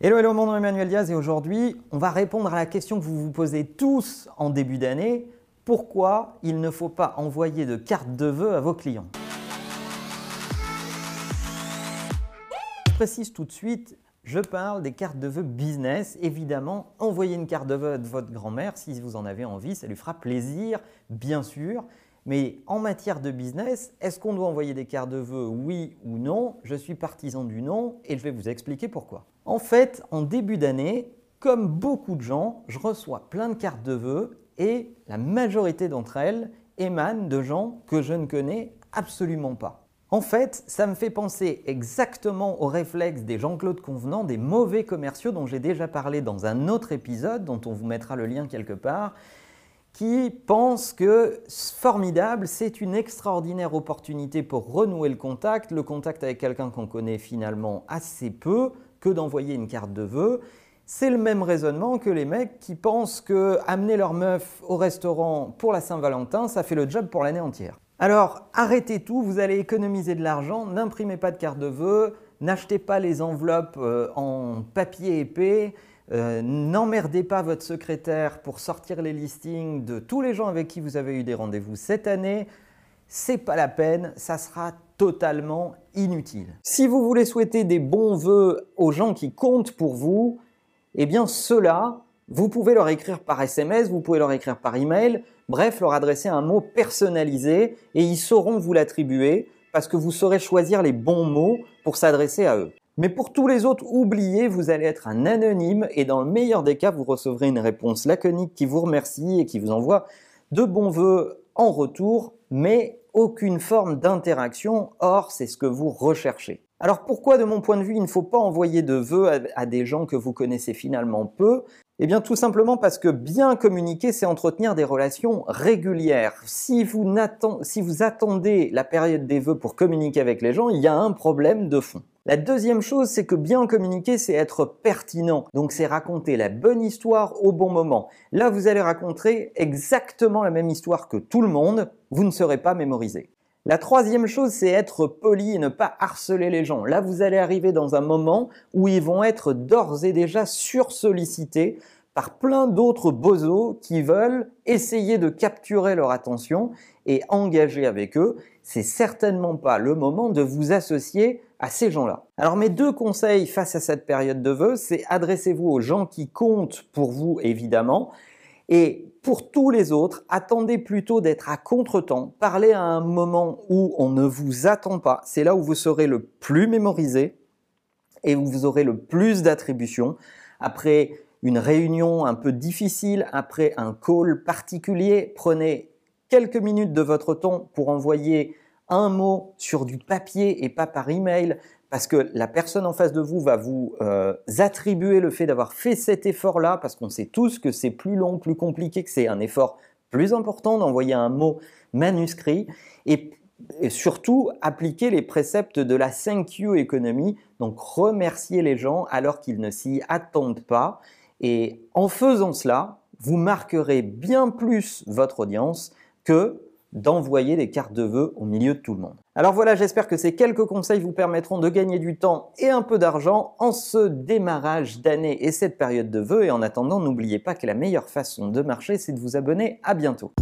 Hello, hello, mon nom est Emmanuel Diaz et aujourd'hui, on va répondre à la question que vous vous posez tous en début d'année. Pourquoi il ne faut pas envoyer de carte de vœux à vos clients? Je précise tout de suite, je parle des cartes de vœux business. Évidemment, envoyez une carte de vœux à votre grand-mère si vous en avez envie, ça lui fera plaisir, bien sûr. Mais en matière de business, est-ce qu'on doit envoyer des cartes de vœux, oui ou non? Je suis partisan du non et je vais vous expliquer pourquoi. En fait, en début d'année, comme beaucoup de gens, je reçois plein de cartes de vœux et la majorité d'entre elles émanent de gens que je ne connais absolument pas. En fait, ça me fait penser exactement au réflexe des Jean-Claude Convenant, des mauvais commerciaux dont j'ai déjà parlé dans un autre épisode, dont on vous mettra le lien quelque part, qui pensent que formidable, c'est une extraordinaire opportunité pour renouer le contact, le contact avec quelqu'un qu'on connaît finalement assez peu, que d'envoyer une carte de vœux. C'est le même raisonnement que les mecs qui pensent que amener leur meuf au restaurant pour la Saint-Valentin, ça fait le job pour l'année entière. Alors arrêtez tout, vous allez économiser de l'argent, n'imprimez pas de carte de vœux, n'achetez pas les enveloppes euh, en papier épais, euh, n'emmerdez pas votre secrétaire pour sortir les listings de tous les gens avec qui vous avez eu des rendez-vous cette année. C'est pas la peine, ça sera totalement inutile. Si vous voulez souhaiter des bons vœux aux gens qui comptent pour vous, eh bien ceux-là, vous pouvez leur écrire par SMS, vous pouvez leur écrire par email, bref, leur adresser un mot personnalisé et ils sauront vous l'attribuer parce que vous saurez choisir les bons mots pour s'adresser à eux. Mais pour tous les autres, oubliez, vous allez être un anonyme et dans le meilleur des cas, vous recevrez une réponse laconique qui vous remercie et qui vous envoie de bons voeux en retour, mais aucune forme d'interaction. Or, c'est ce que vous recherchez. Alors pourquoi, de mon point de vue, il ne faut pas envoyer de vœux à, des gens que vous connaissez finalement peu? Eh bien tout simplement parce que bien communiquer, c'est entretenir des relations régulières. Si vous, si vous attendez la période des vœux pour communiquer avec les gens, il y a un problème de fond. La deuxième chose, c'est que bien communiquer, c'est être pertinent. Donc c'est raconter la bonne histoire au bon moment. Là, vous allez raconter exactement la même histoire que tout le monde, vous ne serez pas mémorisé. La troisième chose, c'est être poli et ne pas harceler les gens. Là, vous allez arriver dans un moment où ils vont être d'ores et déjà sursollicités par plein d'autres bozos qui veulent essayer de capturer leur attention et engager avec eux. C'est certainement pas le moment de vous associer à ces gens-là. Alors mes deux conseils face à cette période de vœux, c'est adressez-vous aux gens qui comptent pour vous évidemment, et pour tous les autres, attendez plutôt d'être à contre-temps, parlez à un moment où on ne vous attend pas, c'est là où vous serez le plus mémorisé et où vous aurez le plus d'attributions. Après une réunion un peu difficile, après un call particulier, prenez quelques minutes de votre temps pour envoyer un mot sur du papier et pas par email, parce que la personne en face de vous va vous euh, attribuer le fait d'avoir fait cet effort-là, parce qu'on sait tous que c'est plus long, plus compliqué, que c'est un effort plus important d'envoyer un mot manuscrit, et, surtout appliquer les préceptes de la 5Q économie, donc remercier les gens alors qu'ils ne s'y attendent pas, et en faisant cela, vous marquerez bien plus votre audience que d'envoyer des cartes de vœux au milieu de tout le monde. Alors voilà, j'espère que ces quelques conseils vous permettront de gagner du temps et un peu d'argent en ce démarrage d'année et cette période de vœux. Et en attendant, n'oubliez pas que la meilleure façon de marcher, c'est de vous abonner. À bientôt.